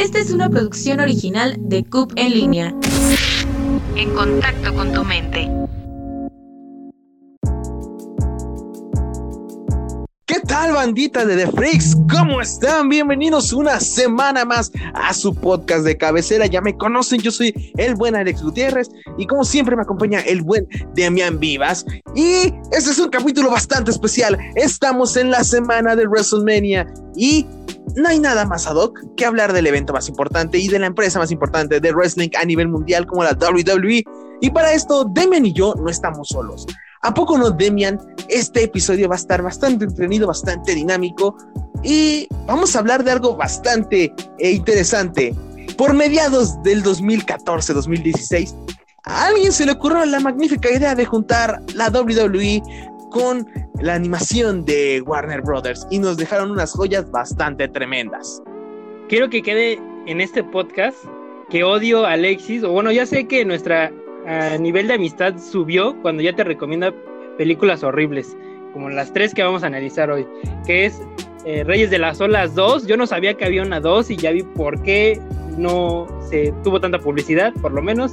Esta es una producción original de CUP en línea. En contacto con tu mente. ¿Qué tal, bandita de The Freaks? ¿Cómo están? Bienvenidos una semana más a su podcast de cabecera. Ya me conocen, yo soy el buen Alex Gutiérrez y como siempre me acompaña el buen Demian Vivas. Y este es un capítulo bastante especial. Estamos en la semana de WrestleMania y no hay nada más ad hoc que hablar del evento más importante y de la empresa más importante de wrestling a nivel mundial como la WWE. Y para esto, Demian y yo no estamos solos. ¿A poco no, Demian? Este episodio va a estar bastante entretenido, bastante dinámico y vamos a hablar de algo bastante eh, interesante. Por mediados del 2014-2016, a alguien se le ocurrió la magnífica idea de juntar la WWE con la animación de Warner Brothers y nos dejaron unas joyas bastante tremendas. Quiero que quede en este podcast que odio a Alexis, o bueno, ya sé que nuestra nivel de amistad subió cuando ya te recomienda películas horribles, como las tres que vamos a analizar hoy, que es eh, Reyes de las Olas 2. Yo no sabía que había una 2 y ya vi por qué no se tuvo tanta publicidad, por lo menos.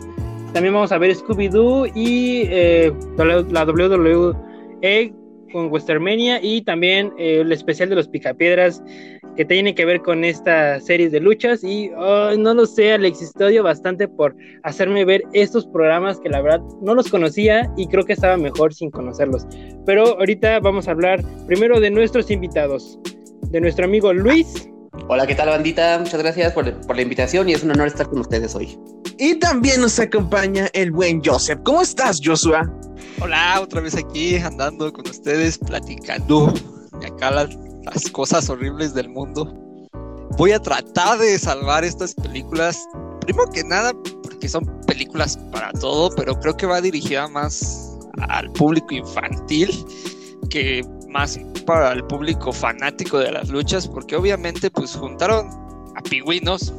También vamos a ver Scooby-Doo y eh, la WWE con Westermania y también eh, el especial de los Picapiedras que tiene que ver con esta serie de luchas y no lo sé, Alex, estudio bastante por hacerme ver estos programas que la verdad no los conocía y creo que estaba mejor sin conocerlos. Pero ahorita vamos a hablar primero de nuestros invitados, de nuestro amigo Luis. Hola, ¿qué tal bandita? Muchas gracias por, por la invitación y es un honor estar con ustedes hoy. Y también nos acompaña el buen Joseph. ¿Cómo estás, Joshua? Hola, otra vez aquí andando con ustedes, platicando de acá las, las, cosas horribles del mundo. Voy a tratar de salvar estas películas, primero que nada, porque son películas para todo, pero creo que va dirigida más al público infantil que más para el público fanático de las luchas, porque obviamente pues juntaron a pingüinos,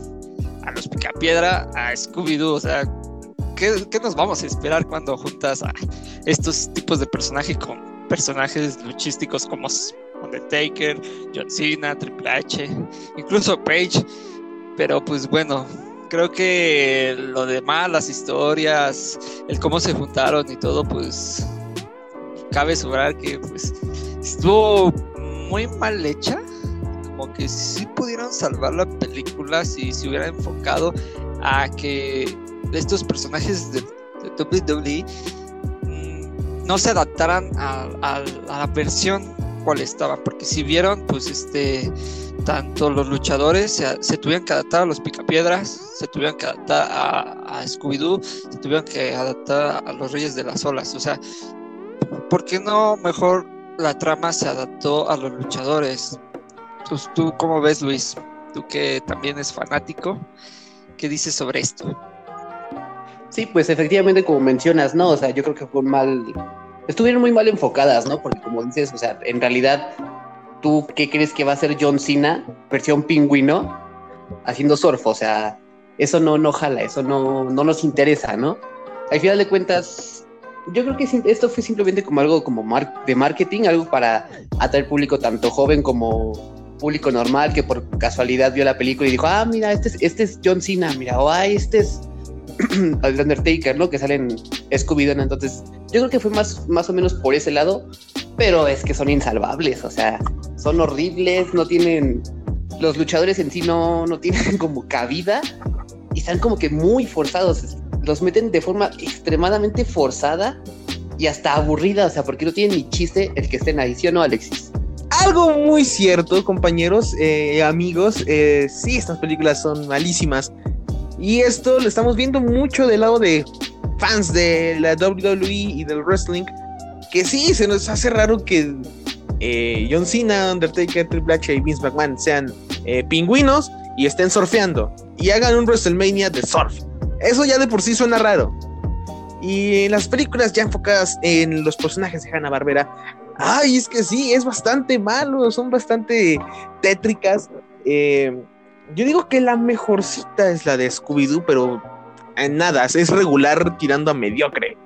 a los picapiedra, a Scooby-Doo, o sea, ¿qué, nos vamos a esperar cuando juntas a estos tipos de personajes con personajes luchísticos como Undertaker, John Cena, Triple H, incluso Page? Pero pues bueno, creo que lo demás, las historias, el cómo se juntaron y todo, pues cabe sobrar que pues estuvo muy mal hecha. Como que sí pudieron salvar la película si se hubiera enfocado a que estos personajes de, WWE mm, no se adaptaran a, la versión cual estaban, porque si vieron, pues este, tanto los luchadores se, tuvieron que adaptar a los picapiedras, se tuvieron que adaptar a, a Scooby-Doo, se tuvieron que adaptar a los Reyes de las Olas, o sea, ¿por qué no mejor la trama se adaptó a los luchadores? Pues, ¿Tú cómo ves, Luis? Tú que también es fanático, ¿qué dices sobre esto? Sí, pues efectivamente, como mencionas, ¿no? O sea, yo creo que fue mal. Estuvieron muy mal enfocadas, ¿no? Porque como dices, o sea, en realidad, ¿tú qué crees que va a ser John Cena, versión pingüino, haciendo surf? O sea, eso no, no jala, eso no, no nos interesa, ¿no? Al final de cuentas, yo creo que esto fue simplemente como algo como de marketing, algo para atraer público tanto joven como público normal que por casualidad vio la película y dijo, ah, mira, este es, este es John Cena, mira, o ah, este es al Undertaker, ¿no? Que salen Scooby-Doo, entonces yo creo que fue más, más o menos por ese lado, pero es que son insalvables, o sea, son horribles, no tienen, los luchadores en sí no, no tienen como cabida y están como que muy forzados, los meten de forma extremadamente forzada y hasta aburrida, o sea, porque no tienen ni chiste el que estén ahí, ¿sí o no, Alexis? Algo muy cierto, compañeros, eh, amigos, eh, sí, estas películas son malísimas. Y esto lo estamos viendo mucho del lado de fans de la WWE y del wrestling. Que sí, se nos hace raro que eh, John Cena, Undertaker, Triple H y Vince McMahon sean eh, pingüinos y estén surfeando. Y hagan un WrestleMania de surf. Eso ya de por sí suena raro. Y las películas ya enfocadas en los personajes de Hanna Barbera, ay, es que sí, es bastante malo, son bastante tétricas. Eh, yo digo que la mejorcita es la de Scooby-Doo, pero en nada, es regular tirando a mediocre.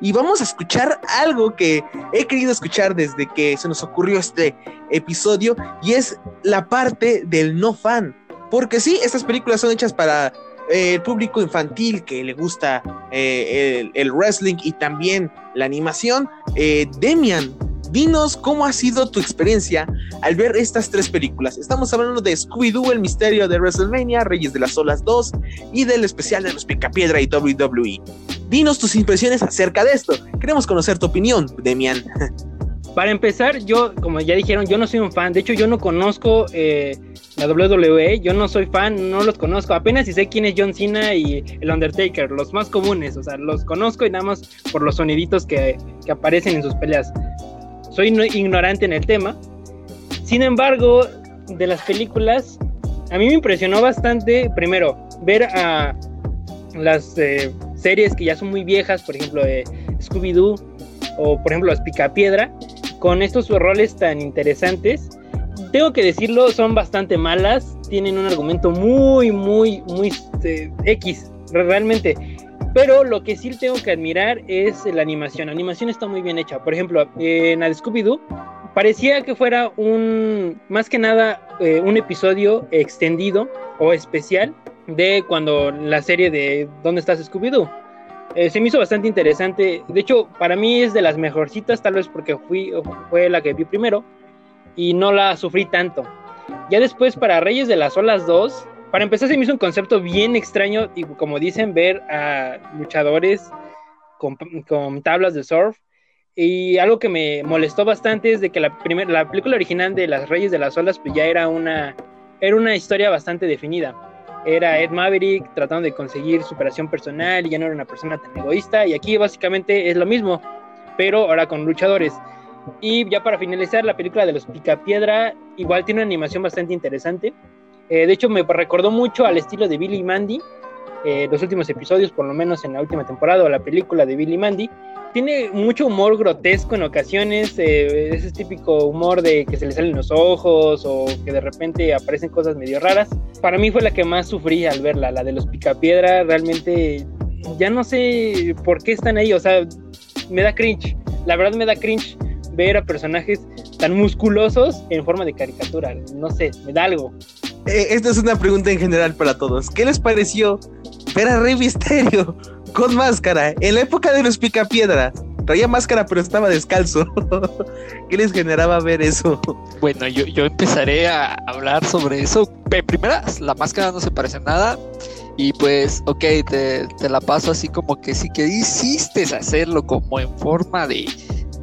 Y vamos a escuchar algo que he querido escuchar desde que se nos ocurrió este episodio, y es la parte del no fan. porque sí, estas películas son hechas para eh, el público infantil que le gusta eh, el, wrestling y también la animación. Eh, Demian, dinos cómo ha sido tu experiencia al ver estas tres películas. Estamos hablando de Scooby-Doo, El Misterio de WrestleMania, Reyes de las Olas 2 y del especial de los Picapiedra y WWE. Dinos tus impresiones acerca de esto. Queremos conocer tu opinión, Demian. Para empezar, yo, como ya dijeron, yo no soy un fan. De hecho, yo no conozco eh, la WWE. Yo no soy fan, no los conozco. Apenas si sé quién es John Cena y el Undertaker, los más comunes. O sea, los conozco y nada más por los soniditos que, que aparecen en sus peleas. Soy ignorante en el tema. Sin embargo, de las películas, a mí me impresionó bastante, primero, ver a las eh, series que ya son muy viejas, por ejemplo, de Scooby-Doo o por ejemplo las Picapiedra, con estos roles tan interesantes. Tengo que decirlo, son bastante malas, tienen un argumento muy, muy, muy este, X, realmente. Pero lo que sí tengo que admirar es la animación. La animación está muy bien hecha. Por ejemplo, en la Scooby-Doo parecía que fuera un, más que nada, eh, un episodio extendido o especial de cuando la serie de ¿Dónde estás Scooby-Doo? Eh, se me hizo bastante interesante. De hecho, para mí es de las mejorcitas, tal vez porque fui, fue la que vi primero y no la sufrí tanto. Ya después, para Reyes de las Olas 2, para empezar, se me hizo un concepto bien extraño y, como dicen, ver a luchadores con, tablas de surf. Y algo que me molestó bastante es de que la, la película original de las Reyes de las Olas pues ya era una, era una historia bastante definida era Ed Maverick tratando de conseguir superación personal y ya no era una persona tan egoísta. Y aquí básicamente es lo mismo, pero ahora con luchadores. Y ya para finalizar, la película de los Picapiedra igual tiene una animación bastante interesante. Eh, de hecho, me recordó mucho al estilo de Billy y Mandy. Eh, los últimos episodios, por lo menos en la última temporada, o la película de Billy y Mandy tiene mucho humor grotesco en ocasiones, eh, ese típico humor de que se le salen los ojos o que de repente aparecen cosas medio raras. Para mí fue la que más sufrí al verla, la de los picapiedra, realmente ya no sé por qué están ahí, o sea, me da cringe, la verdad me da cringe ver a personajes tan musculosos en forma de caricatura, no sé, me da algo. Eh, esta es una pregunta en general para todos. ¿Qué les pareció ver a Rey Misterio con máscara en la época de los picapiedras? Traía máscara pero estaba descalzo. ¿Qué les generaba ver eso? Bueno, yo, yo empezaré a hablar sobre eso. Primera, la máscara no se parece a nada. Y pues, ok, te, te la paso así como que sí que hiciste hacerlo como en forma de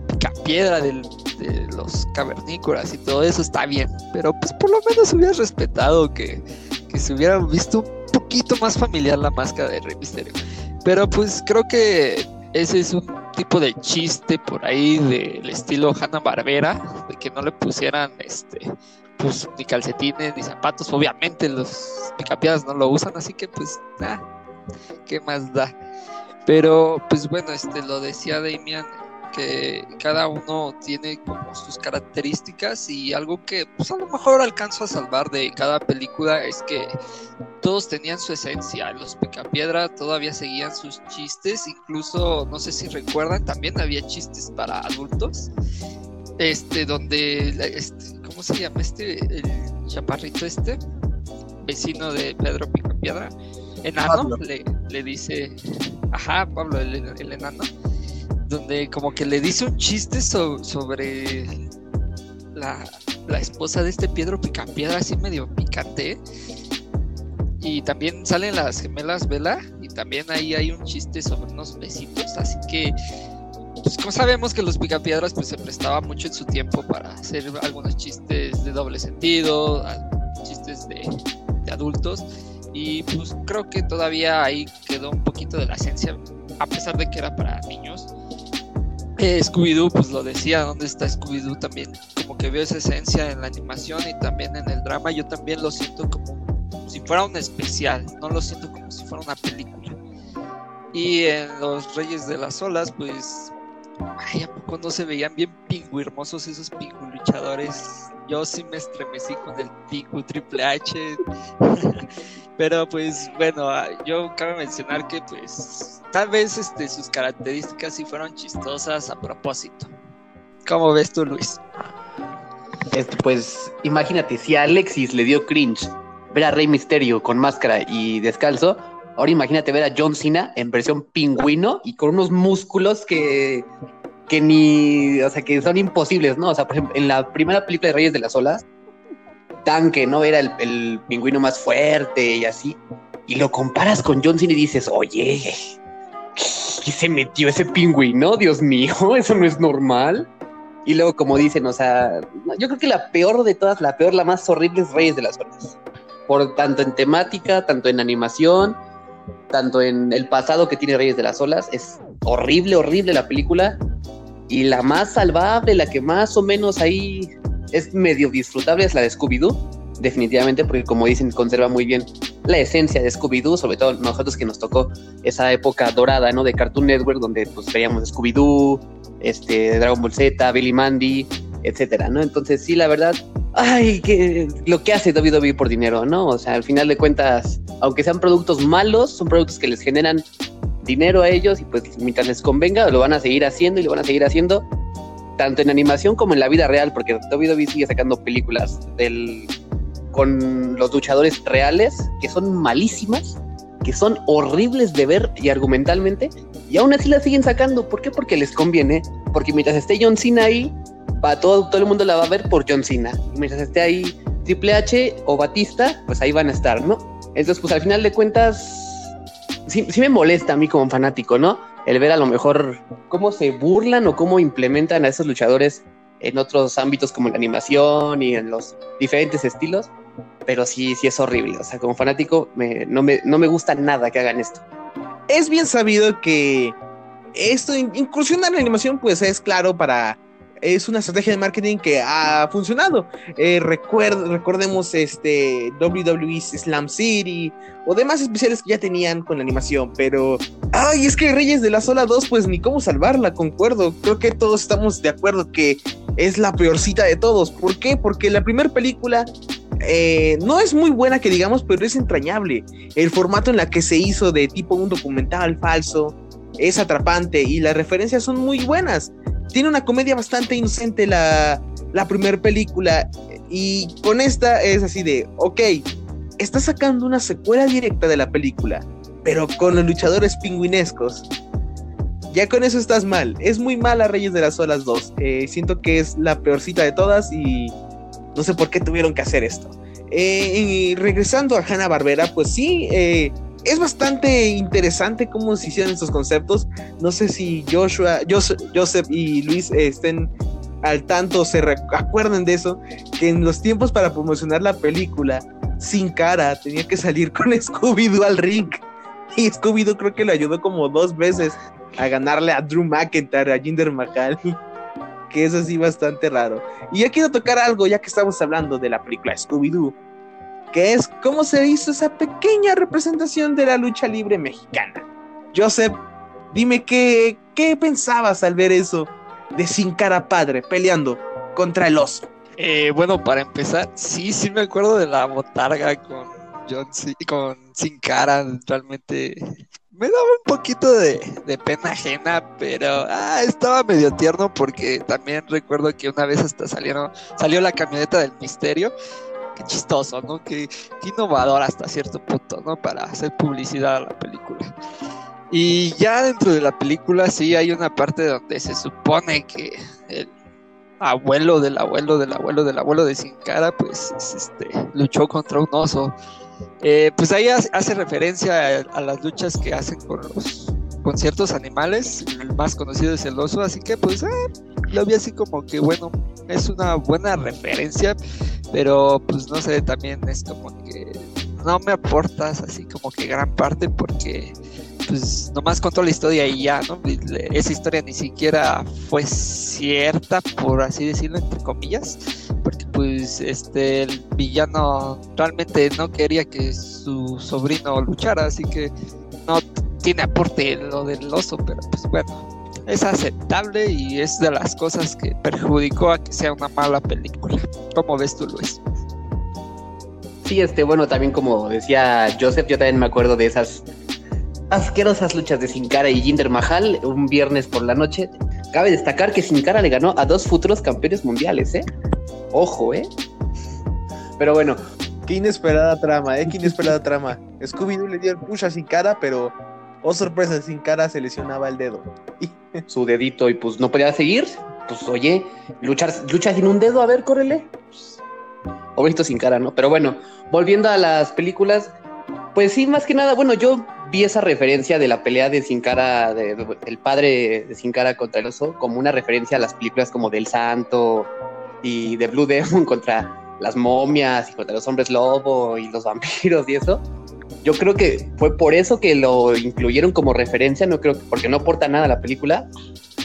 picapiedra del de los cavernícolas y todo eso está bien, pero pues por lo menos hubieras respetado que, que se hubiera visto un poquito más familiar la máscara de Rey Misterio. Pero pues creo que ese es un tipo de chiste por ahí del estilo Hanna Barbera, de que no le pusieran este pues ni calcetines ni zapatos. Obviamente los picapiadas no lo usan, así que pues ah, qué más da. Pero pues bueno, este lo decía Damian que cada uno tiene como sus características y algo que pues a lo mejor alcanzo a salvar de cada película es que todos tenían su esencia, los Picapiedra todavía seguían sus chistes, incluso no sé si recuerdan, también había chistes para adultos, este donde este, ¿cómo se llama este el chaparrito este? vecino de Pedro Picapiedra, enano le, le dice, ajá, Pablo el, el enano donde como que le dice un chiste sobre la, esposa de este Pedro Picapiedra, así medio picante. Y también salen las gemelas Vela, y también ahí hay un chiste sobre unos besitos, así que pues como sabemos que los picapiedras pues se prestaba mucho en su tiempo para hacer algunos chistes de doble sentido, chistes de, de, adultos. Y pues creo que todavía ahí quedó un poquito de la esencia a pesar de que era para niños Scooby-Doo, pues lo decía, ¿dónde está Scooby-Doo también? Como que veo esa esencia en la animación y también en el drama. Yo también lo siento como si fuera un especial, no lo siento como si fuera una película. Y en Los Reyes de las Olas, pues, ay, ¿a poco no se veían bien hermosos esos pingu luchadores? Yo sí me estremecí con el pingu Triple H. Pero pues bueno, ah, yo cabe mencionar que pues tal vez este, sus características sí fueron chistosas a propósito. ¿Cómo ves tú, Luis? Este, pues imagínate, si a Alexis le dio cringe ver a Rey Misterio con máscara y descalzo, ahora imagínate ver a John Cena en versión pingüino y con unos músculos que, que ni, o sea, que son imposibles, ¿no? O sea, por ejemplo, en la primera película de Reyes de las Olas, Tanque, ¿no? Era el, el pingüino más fuerte y así. Y lo comparas con John Cena y dices, oye, ¿qué se metió ese pingüino? Dios mío, eso no es normal. Y luego, como dicen, o sea, yo creo que la peor de todas, la peor, la más horrible es Reyes de las Olas. Por tanto en temática, tanto en animación, tanto en el pasado que tiene Reyes de las Olas. Es horrible, horrible la película. Y la más salvable, la que más o menos ahí es medio disfrutable, es la de Scooby-Doo. Definitivamente, porque como dicen, conserva muy bien la esencia de Scooby-Doo, sobre todo nosotros que nos tocó esa época dorada, ¿no? De Cartoon Network, donde pues veíamos Scooby-Doo, este, Dragon Ball Z, Billy Mandy, etcétera, ¿no? Entonces, sí, la verdad, ay, que lo que hace WWE por dinero, ¿no? O sea, al final de cuentas, aunque sean productos malos, son productos que les generan dinero a ellos y pues mientras les convenga lo van a seguir haciendo y lo van a seguir haciendo tanto en animación como en la vida real, porque WWE sigue sacando películas con los luchadores reales que son malísimas, que son horribles de ver y argumentalmente, y aún así la siguen sacando. ¿Por qué? Porque les conviene, porque mientras esté John Cena ahí, va todo, todo el mundo la va a ver por John Cena. Mientras esté ahí Triple H o Batista, pues ahí van a estar, ¿no? Entonces, pues al final de cuentas, sí, sí me molesta a mí como fanático, ¿no? El ver a lo mejor cómo se burlan o cómo implementan a esos luchadores en otros ámbitos como la animación y en los diferentes estilos, pero sí, sí es horrible. O sea, como fanático me, no, me, no me gusta nada que hagan esto. Es bien sabido que esto, incursionar en la animación, pues es claro para es una estrategia de marketing que ha funcionado. Eh, recordemos este WWE Slam City o demás especiales que ya tenían con la animación, pero ay, es que Reyes de la Sola 2 pues ni cómo salvarla, concuerdo. Creo que todos estamos de acuerdo que es la peorcita de todos. ¿Por qué? Porque la primera película eh, no es muy buena que digamos, pero es entrañable. El formato en la que se hizo de tipo un documental falso es atrapante y las referencias son muy buenas tiene una comedia bastante inocente la, la primera película y con esta es así de, ok, está sacando una secuela directa de la película, pero con los luchadores pingüinescos. Ya con eso estás mal. Es muy mala Reyes de las Olas 2. Eh, siento que es la peorcita de todas y no sé por qué tuvieron que hacer esto. Eh, y regresando a Hanna Barbera, pues sí, eh, es bastante interesante cómo se hicieron estos conceptos. No sé si Joshua, Joseph y Luis estén al tanto, se acuerden de eso, que en los tiempos para promocionar la película, sin cara, tenía que salir con Scooby-Doo al ring. Y Scooby-Doo creo que le ayudó como dos veces a ganarle a Drew McIntyre, a Jinder Mahal. Que es así bastante raro. Y ya quiero tocar algo, ya que estamos hablando de la película Scooby-Doo que es cómo se hizo esa pequeña representación de la lucha libre mexicana. Joseph, dime qué, qué pensabas al ver eso de Sin Cara Padre peleando contra el oso. Eh, bueno, para empezar, sí, sí me acuerdo de la botarga con John C con Sin Cara, realmente me daba un poquito de, de, pena ajena, pero ah, estaba medio tierno porque también recuerdo que una vez hasta salieron, salió la camioneta del misterio qué chistoso, ¿no? Qué, innovador hasta cierto punto, ¿no? Para hacer publicidad a la película. Y ya dentro de la película sí hay una parte donde se supone que el abuelo del abuelo del abuelo del abuelo de Sin Cara, pues este, luchó contra un oso. Eh, pues ahí hace referencia a, las luchas que hacen con los con ciertos animales, el más conocido es el oso, así que pues ah, lo vi así como que bueno, es una buena referencia, pero pues no sé, también es como que no me aportas así como que gran parte porque pues nomás contó la historia y ya, ¿no? Esa historia ni siquiera fue cierta, por así decirlo, entre comillas, porque pues este villano realmente no quería que su sobrino luchara, así que tiene aporte lo del oso, pero pues bueno, es aceptable y es de las cosas que perjudicó a que sea una mala película. ¿Cómo ves tú, Luis? Sí, este, bueno, también como decía Joseph, yo también me acuerdo de esas asquerosas luchas de Sin Cara y Jinder Mahal un viernes por la noche. Cabe destacar que Sin Cara le ganó a dos futuros campeones mundiales, ¿eh? Ojo, ¿eh? Pero bueno, Qué inesperada trama, ¿eh? Qué inesperada trama. Scooby-Doo le dio el push a Sin Cara, pero, oh sorpresa, Sin Cara se lesionaba el dedo. Su dedito y pues no podía seguir. Pues oye, luchar, lucha sin un dedo, a ver, córrele. Pues, Sin Cara, ¿no? Pero bueno, volviendo a las películas, pues sí, más que nada, bueno, yo vi esa referencia de la pelea de Sin Cara, de, del padre de Sin Cara contra el oso, como una referencia a las películas como del Santo y de Blue Demon contra las momias y contra los hombres lobo y los vampiros y eso. Yo creo que fue por eso que lo incluyeron como referencia, no creo que porque no aporta nada a la película.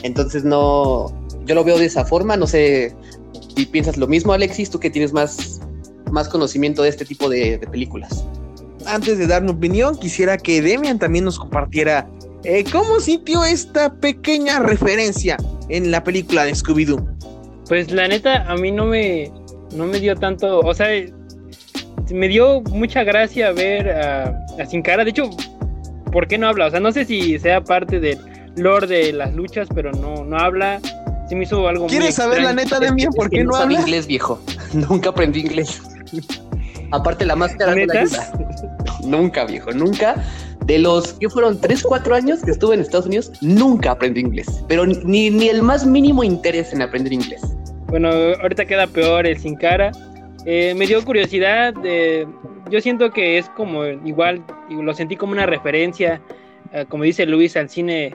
Entonces no, yo lo veo de esa forma, no sé si piensas lo mismo, Alexis, tú que tienes más, más conocimiento de este tipo de, películas. Antes de dar mi opinión, quisiera que Demian también nos compartiera eh, cómo sintió esta pequeña referencia en la película de Scooby-Doo. Pues la neta, a mí no me, no me dio tanto, o sea, me dio mucha gracia ver a, Sin Cara. De hecho, ¿por qué no habla? O sea, no sé si sea parte del lore de las luchas, pero no, no habla. Sí me hizo algo ¿Quieres saber la neta de mí? ¿Por qué no, habla? inglés, viejo. Nunca aprendí inglés. Aparte, la máscara ¿Neta? Nunca, viejo, nunca. De los que fueron 3, 4 años que estuve en Estados Unidos, nunca aprendí inglés. Pero ni, ni el más mínimo interés en aprender inglés. Bueno, ahorita queda peor el sin cara. Eh, me dio curiosidad. yo siento que es como igual, lo sentí como una referencia, eh, como dice Luis, al cine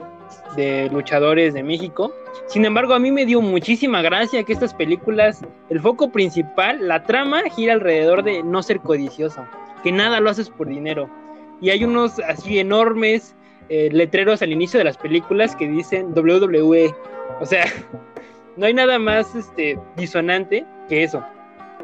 de luchadores de México. Sin embargo, a mí me dio muchísima gracia que estas películas, el foco principal, la trama gira alrededor de no ser codicioso, que nada lo haces por dinero. Y hay unos así enormes eh, letreros al inicio de las películas que dicen WWE. O sea, no hay nada más este, disonante que eso.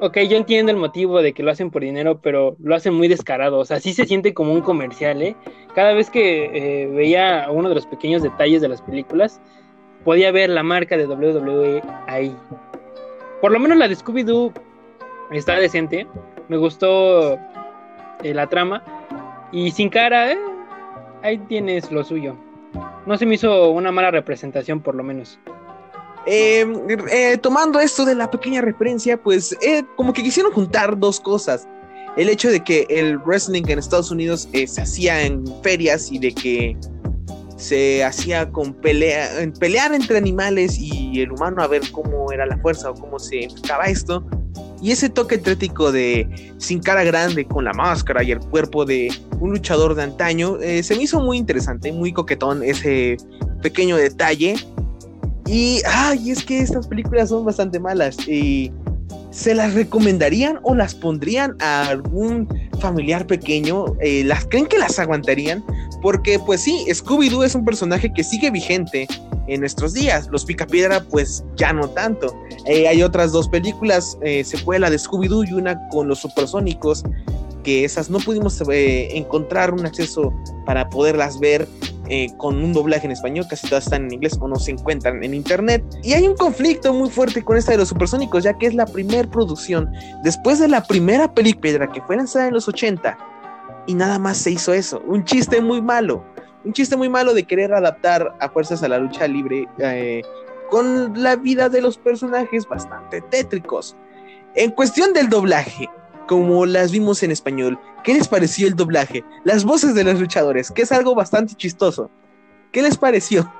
Ok, yo entiendo el motivo de que lo hacen por dinero, pero lo hacen muy descarado. O sea, sí se siente como un comercial, ¿eh? Cada vez que eh, veía uno de los pequeños detalles de las películas, podía ver la marca de WWE ahí. Por lo menos la de Scooby-Doo está decente. Me gustó eh, la trama. Y sin cara, eh, ahí tienes lo suyo. No se me hizo una mala representación, por lo menos. Em, eh, tomando esto de la pequeña referencia, pues eh, como que quisieron juntar dos cosas. El hecho de que el wrestling en Estados Unidos eh, se hacía en ferias y de que se hacía con pelea, pelear entre animales y el humano a ver cómo era la fuerza o cómo se enfocaba esto. Y ese toque trético de sin cara grande, con la máscara y el cuerpo de un luchador de antaño, se me hizo muy interesante, muy coquetón ese pequeño detalle. Y, ay, es que estas películas son bastante malas. Y ¿Se las recomendarían o las pondrían a algún familiar pequeño? Eh, ¿Las creen que las aguantarían? Porque, pues sí, Scooby-Doo es un personaje que sigue vigente en nuestros días. Los Picapiedra, pues ya no tanto. Eh, hay otras dos películas, eh, secuela de Scooby-Doo y una con los supersónicos, que esas no pudimos encontrar un acceso para poderlas ver eh, con un doblaje en español, casi todas están en inglés o no se encuentran en internet. Y hay un conflicto muy fuerte con esta de los supersónicos, ya que es la primera producción después de la primera película que fue lanzada en los 80 y nada más se hizo eso. Un chiste muy malo, un chiste muy malo de querer adaptar a fuerzas a la lucha libre eh, con la vida de los personajes bastante tétricos. En cuestión del doblaje, como las vimos en español. ¿Qué les pareció el doblaje? Las voces de los luchadores, que es algo bastante chistoso. ¿Qué les pareció?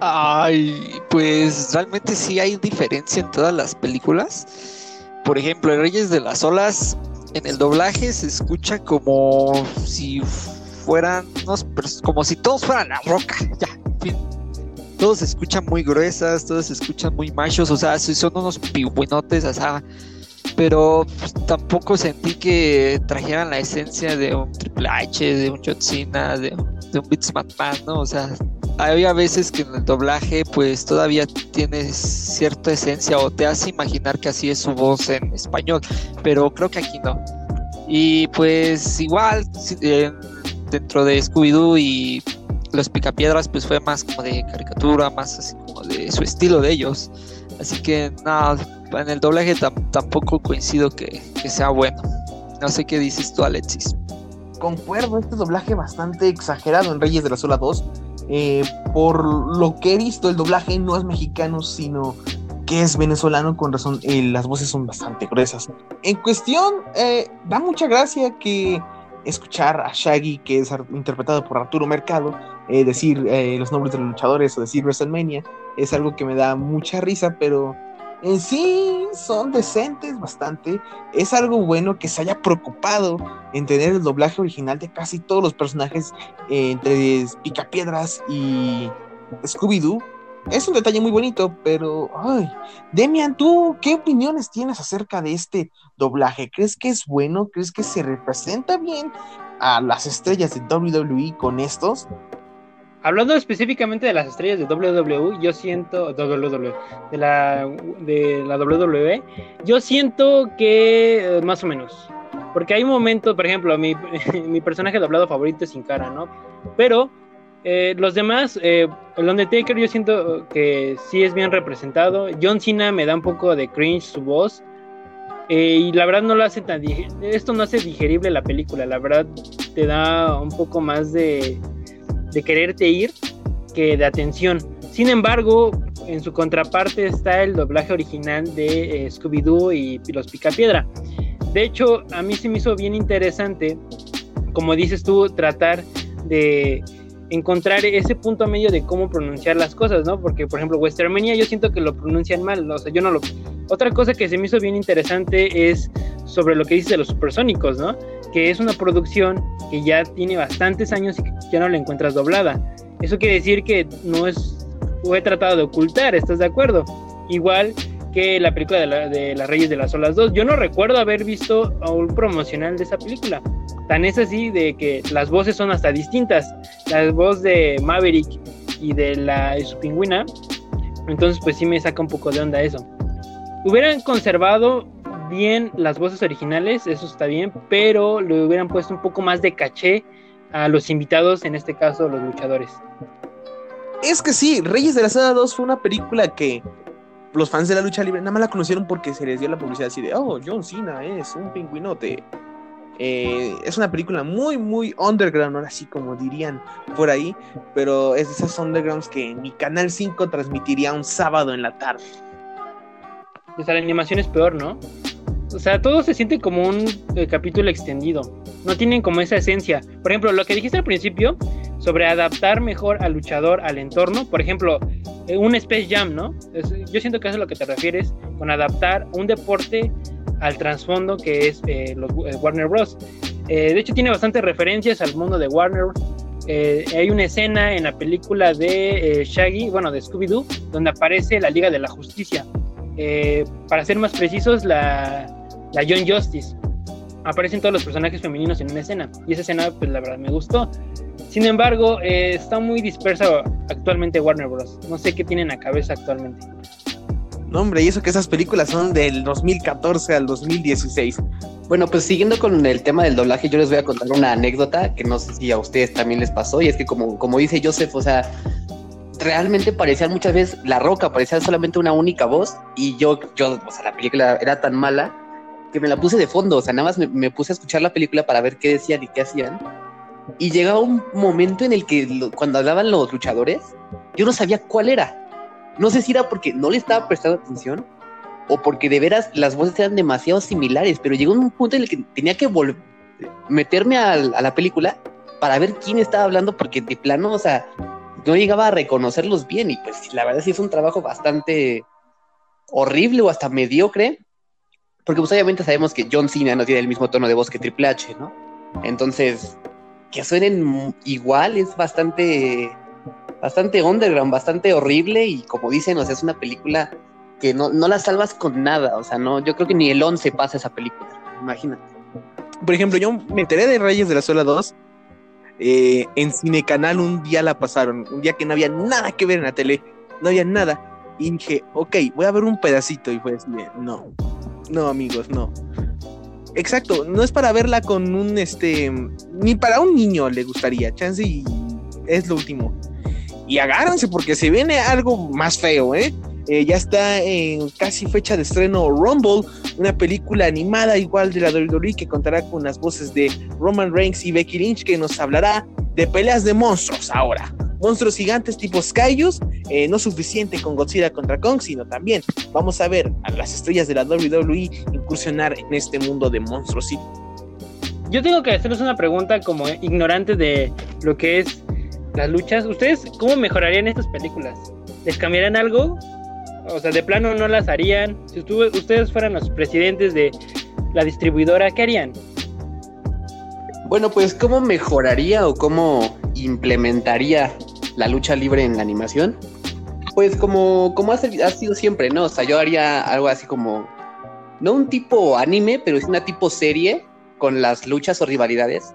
Ay, pues realmente sí hay diferencia en todas las películas. Por ejemplo, en Reyes de las Olas, en el doblaje se escucha como si fueran como si todos fueran la roca. Ya. Todos se escuchan muy gruesas, todos se escuchan muy machos, o sea, son unos pingüinotes, o sea, pero pues, tampoco sentí que trajeran la esencia de un Triple H, de un John Cena, de, de un Vince McMahon, ¿no? O sea, había veces que en el doblaje pues todavía tiene cierta esencia o te hace imaginar que así es su voz en español, pero creo que aquí no. Y pues igual dentro de Scooby-Doo y los Picapiedras pues fue más como de caricatura, más así como de su estilo de ellos. Así que nada, en el doblaje tampoco coincido que, sea bueno. No sé qué dices tú, Alexis. Concuerdo, este doblaje bastante exagerado en Reyes de la Sola 2. Eh, por lo que he visto, el doblaje no es mexicano, sino que es venezolano, con razón, eh, las voces son bastante gruesas. En cuestión, eh, da mucha gracia que escuchar a Shaggy, que es interpretado por Arturo Mercado, eh, decir los nombres de los luchadores o decir WrestleMania, es algo que me da mucha risa, pero en sí son decentes bastante. Es algo bueno que se haya preocupado en tener el doblaje original de casi todos los personajes entre Picapiedras y Scooby-Doo es un detalle muy bonito, pero, Demian, ¿tú qué opiniones tienes acerca de este doblaje? ¿Crees que es bueno? ¿Crees que se representa bien a las estrellas de WWE con estos? Hablando específicamente de las estrellas de WWE, yo siento WWE, de la de la WWE, yo siento que eh, más o menos, porque hay momentos, por ejemplo, mi, mi personaje doblado favorito es Sin Cara, ¿no? Pero eh, los demás, eh, el Undertaker yo siento que sí es bien representado. John Cena me da un poco de cringe su voz. Eh, y la verdad no lo hace tan esto no hace digerible la película, la verdad te da un poco más de, de quererte ir que de atención. Sin embargo, en su contraparte está el doblaje original de Scooby-Doo y, y los Picapiedra. De hecho, a mí se me hizo bien interesante, como dices tú, tratar de encontrar ese punto medio de cómo pronunciar las cosas, ¿no? Porque, por ejemplo, Westermania yo siento que lo pronuncian mal, o sea, yo no lo... Otra cosa que se me hizo bien interesante es sobre lo que dice de los supersónicos, ¿no? Que es una producción que ya tiene bastantes años y que ya no la encuentras doblada. Eso quiere decir que no es... he tratado de ocultar, ¿estás de acuerdo? Igual que la película de, de Las Reyes de las Olas 2. Yo no recuerdo haber visto un promocional de esa película. Tan es así de que las voces son hasta distintas. La voz de Maverick y de la su pingüina. Entonces pues sí me saca un poco de onda eso. Hubieran conservado bien las voces originales, eso está bien, pero le hubieran puesto un poco más de caché a los invitados, en este caso los luchadores. Es que sí, Reyes de la Sada 2 fue una película que los fans de la lucha libre nada más la conocieron porque se les dio la publicidad así de, oh, John Cena es un pingüinote. Eh, es una película muy, muy underground, ahora sí como dirían por ahí, pero es de esas undergrounds que mi Canal 5 transmitiría un sábado en la tarde. O sea, la animación es peor, ¿no? O sea, todo se siente como un eh, capítulo extendido. No tienen como esa esencia. Por ejemplo, lo que dijiste al principio sobre adaptar mejor al luchador al entorno. Por ejemplo, eh, un Space Jam, ¿no? yo siento que eso es a lo que te refieres con adaptar un deporte al trasfondo que es eh, los, Warner Bros. de hecho, tiene bastantes referencias al mundo de Warner. hay una escena en la película de Shaggy, bueno, de Scooby-Doo, donde aparece la Liga de la Justicia. para ser más precisos, la, la John Justice aparecen todos los personajes femeninos en una escena. Y esa escena, pues la verdad me gustó. Sin embargo, eh, está muy dispersa actualmente Warner Bros. No sé qué tienen a cabeza actualmente. No, hombre, y eso que esas películas son del 2014 al 2016. Bueno, pues siguiendo con el tema del doblaje, yo les voy a contar una anécdota que no sé si a ustedes también les pasó. Y es que, como, como dice Joseph, o sea, realmente parecían muchas veces La Roca, parecía solamente una única voz. Y yo, yo, o sea, la película era tan mala que me la puse de fondo, o sea, nada más me, puse a escuchar la película para ver qué decían y qué hacían. Y llegaba un momento en el que cuando hablaban los luchadores, yo no sabía cuál era. No sé si era porque no le estaba prestando atención o porque de veras las voces eran demasiado similares, pero llegó un punto en el que tenía que meterme a, a la película para ver quién estaba hablando, porque de plano, o sea, no llegaba a reconocerlos bien y pues la verdad sí es un trabajo bastante horrible o hasta mediocre porque pues obviamente sabemos que John Cena no tiene el mismo tono de voz que Triple H, ¿no? Entonces, que suenen igual es bastante, bastante underground, bastante horrible y como dicen, o sea, es una película que no, no la salvas con nada, o sea, no, yo creo que ni el 11 pasa esa película, imagínate. Por ejemplo, yo me enteré de Reyes de la Sola 2 eh, en Cinecanal un día la pasaron, un día que no había nada que ver en la tele, no había nada. Y dije, ok, voy a ver un pedacito. Y fue así, no, no, amigos, no. Exacto, no es para verla con un este. Ni para un niño le gustaría. Chance y es lo último. Y agárrense porque se viene algo más feo, ¿eh? ¿eh? ya está en casi fecha de estreno Rumble, una película animada igual de la WWE que contará con las voces de Roman Reigns y Becky Lynch que nos hablará de peleas de monstruos ahora. Monstruos gigantes tipo Skyus eh, no suficiente con Godzilla contra Kong, sino también vamos a ver a las estrellas de la WWE incursionar en este mundo de monstruos. Yo tengo que hacerles una pregunta como ignorante de lo que es las luchas. ¿Ustedes cómo mejorarían estas películas? ¿Les cambiarían algo? O sea, de plano no las harían. Si ustedes fueran los presidentes de la distribuidora, ¿qué harían? Bueno, pues ¿cómo mejoraría o cómo implementaría la lucha libre en la animación? Pues como, como ha, sido siempre, ¿no? O sea, yo haría algo así como, no un tipo anime, pero es una tipo serie con las luchas o rivalidades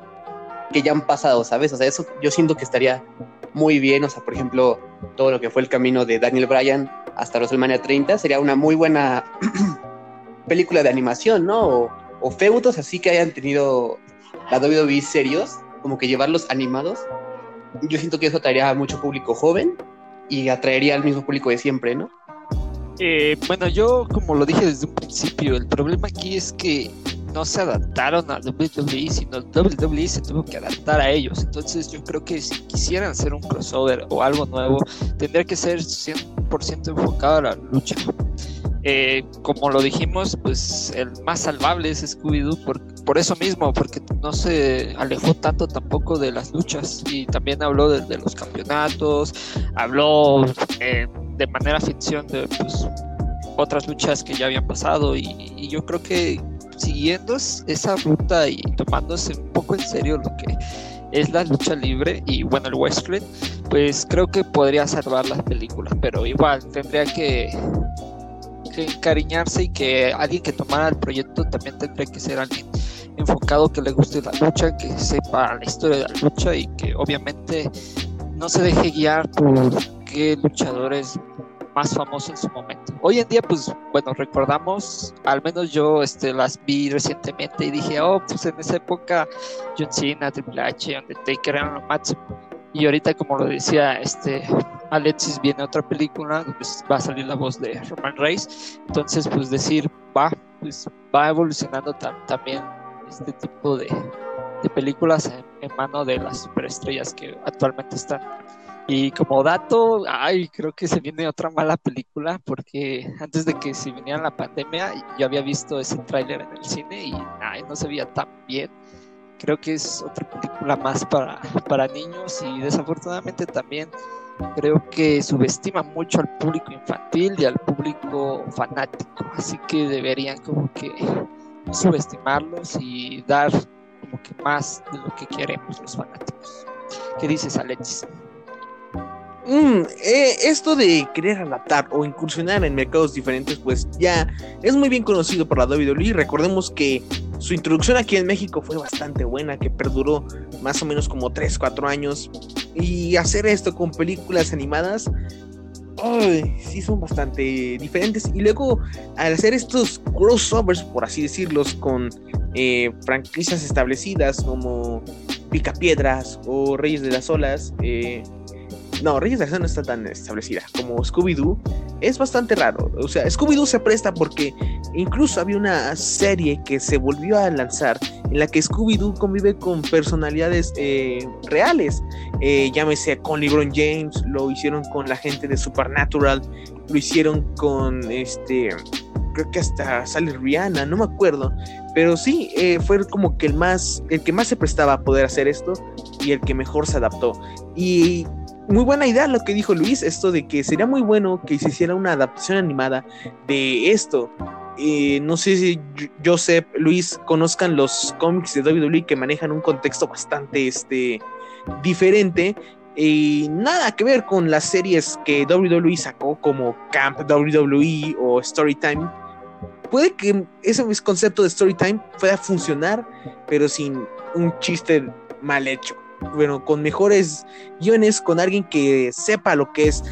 que ya han pasado, ¿sabes? O sea, eso yo siento que estaría muy bien. O sea, por ejemplo, todo lo que fue el camino de Daniel Bryan hasta WrestleMania 30 sería una muy buena película de animación, ¿no? O, o feudos así que hayan tenido la WWE serios, como que llevarlos animados. Yo siento que eso atraería a mucho público joven y atraería al mismo público de siempre, ¿no? Eh, bueno, yo como lo dije desde un principio, el problema aquí es que no se adaptaron a WWE, sino WWE se tuvo que adaptar a ellos. Entonces yo creo que si quisieran hacer un crossover o algo nuevo, tendría que ser 100% enfocado a la lucha. Eh, como lo dijimos, pues el más salvable es Scooby-Doo por, por, eso mismo, porque no se alejó tanto tampoco de las luchas. Y también habló de, los campeonatos, habló eh, de manera ficción de pues, otras luchas que ya habían pasado. Y yo creo que siguiendo esa ruta y tomándose un poco en serio lo que es la lucha libre y bueno el wrestling pues creo que podría salvar las películas. Pero igual tendría que, que encariñarse y que alguien que tomara el proyecto también tendría que ser alguien enfocado que le guste la lucha que sepa la historia de la lucha y que obviamente no se deje guiar por qué luchadores más famoso en su momento. Hoy en día, pues bueno, recordamos, al menos yo este, las vi recientemente y dije, oh, pues en esa época John Cena, Triple H, Undertaker eran lo máximo. Y ahorita, como lo decía este Alexis, viene otra película donde va a salir la voz de Roman Reigns. Entonces, pues decir, va, pues va evolucionando también este tipo de, de películas en, en mano de las superestrellas que actualmente están y como dato, ay, creo que se viene otra mala película porque antes de que se viniera la pandemia yo había visto ese tráiler en el cine y ay, no se veía tan bien. Creo que es otra película más para, para niños y desafortunadamente también creo que subestima mucho al público infantil y al público fanático. Así que deberían como que subestimarlos y dar como que más de lo que queremos los fanáticos. ¿Qué dices, Alexis? Mm, eh, esto de querer adaptar o incursionar en mercados diferentes, pues ya es muy bien conocido por la WWE. Recordemos que su introducción aquí en México fue bastante buena, que perduró más o menos como 3, 4 años. Y hacer esto con películas animadas, ay, sí son bastante diferentes. Y luego, al hacer estos crossovers, por así decirlos, con eh, franquicias establecidas como Picapiedras o Reyes de las Olas, eh, no, Reyes de Acción no está tan establecida como Scooby-Doo. Es bastante raro. O sea, Scooby-Doo se presta porque incluso había una serie que se volvió a lanzar en la que Scooby-Doo convive con personalidades eh, reales. Eh, llámese con LeBron James, lo hicieron con la gente de Supernatural, lo hicieron con este. Creo que hasta sale Rihanna, no me acuerdo. Pero sí, eh, fue como que el más. el que más se prestaba a poder hacer esto y el que mejor se adaptó. Y muy buena idea lo que dijo Luis, esto de que sería muy bueno que se hiciera una adaptación animada de esto. Eh, no sé si Joseph, Luis conozcan los cómics de WWE que manejan un contexto bastante este, diferente y nada que ver con las series que WWE sacó como Camp WWE o Storytime. Puede que ese concepto de Storytime pueda funcionar, pero sin un chiste mal hecho bueno, con mejores guiones, con alguien que sepa lo que es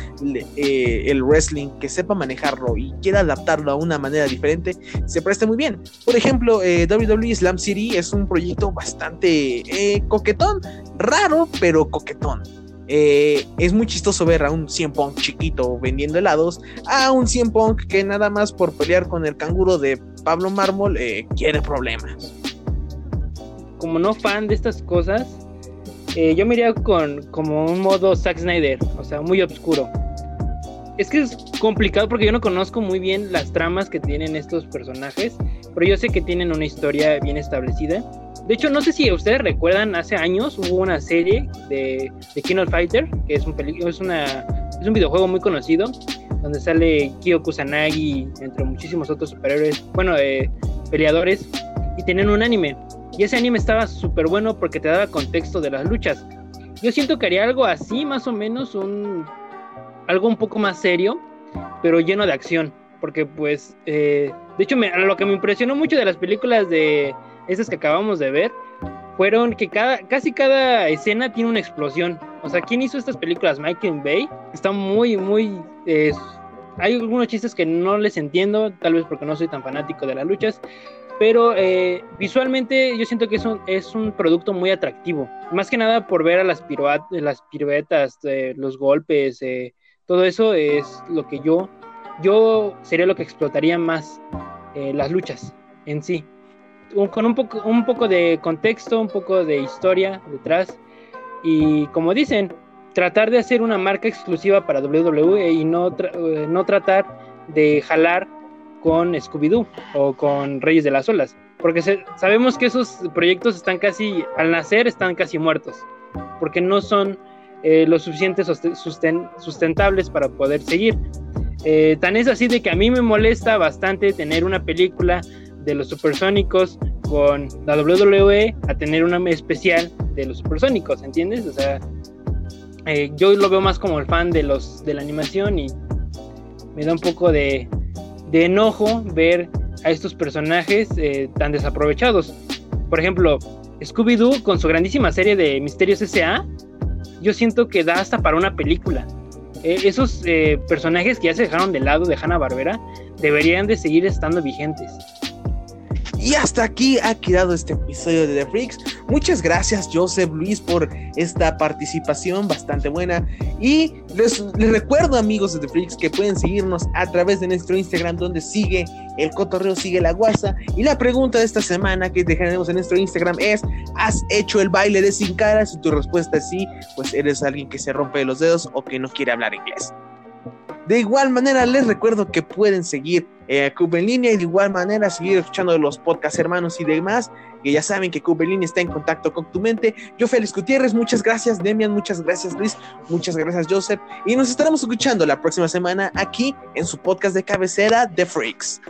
eh, el wrestling, que sepa manejarlo y quiera adaptarlo a una manera diferente, se presta muy bien. Por ejemplo, eh, WWE Slam City es un proyecto bastante eh, coquetón, raro, pero coquetón. es muy chistoso ver a un 100 Punk chiquito vendiendo helados, a un 100 Punk que nada más por pelear con el canguro de Pablo Mármol quiere problemas. Como no fan de estas cosas, eh, yo me iría con como un modo Zack Snyder, o sea, muy oscuro. es que es complicado porque yo no conozco muy bien las tramas que tienen estos personajes, pero yo sé que tienen una historia bien establecida. De hecho, no sé si ustedes recuerdan, hace años hubo una serie de, de King of Fighter, que es un, es, una, es un videojuego muy conocido, donde sale Kyo Kusanagi, entre muchísimos otros superhéroes, bueno, eh, peleadores, y tienen un anime. Y ese anime estaba súper bueno porque te daba contexto de las luchas. Yo siento que haría algo así, más o menos, un algo un poco más serio, pero lleno de acción. Porque pues, eh, de hecho, lo que me impresionó mucho de las películas de esas que acabamos de ver, fueron que cada, casi cada escena tiene una explosión. O sea, ¿quién hizo estas películas? Michael Bay. Está muy, muy... hay algunos chistes que no les entiendo, tal vez porque no soy tan fanático de las luchas, pero eh, visualmente yo siento que es un, es un producto muy atractivo. Más que nada por ver a las, las piruetas, eh, los golpes, eh, todo eso es lo que yo, yo sería lo que explotaría más las luchas en sí. con un poco, un poco de contexto, un poco de historia detrás. Y como dicen, tratar de hacer una marca exclusiva para WWE y no, no tratar de jalar con Scooby-Doo o con Reyes de las Olas. Porque sabemos que esos proyectos están casi, al nacer, están casi muertos. Porque no son eh, lo suficiente sustentables para poder seguir. Eh, tan es así de que a mí me molesta bastante tener una película de los supersónicos con la WWE a tener una especial de los supersónicos, ¿entiendes? O sea, eh, yo lo veo más como el fan de los de la animación y me da un poco de, de enojo ver a estos personajes eh, tan desaprovechados. Por ejemplo, Scooby-Doo con su grandísima serie de Misterios S.A., yo siento que da hasta para una película. Eh, esos eh, personajes que ya se dejaron de lado de Hanna Barbera deberían de seguir estando vigentes. Y hasta aquí ha quedado este episodio de The Freaks. Muchas gracias Joseph Luis por esta participación bastante buena. Y les, recuerdo amigos de The que pueden seguirnos a través de nuestro Instagram donde sigue el cotorreo, sigue la guasa. Y la pregunta de esta semana que dejaremos en nuestro Instagram es, ¿has hecho el baile de sin cara? Si tu respuesta es sí, pues eres alguien que se rompe los dedos o que no quiere hablar inglés. De igual manera, les recuerdo que pueden seguir eh, en línea y de igual manera seguir escuchando los podcasts hermanos y demás, que ya saben que Cube en línea está en contacto con tu mente. Yo, Félix Gutiérrez, muchas gracias, Demian, muchas gracias, Luis, muchas gracias, Joseph, y nos estaremos escuchando la próxima semana aquí en su podcast de cabecera, The Freaks.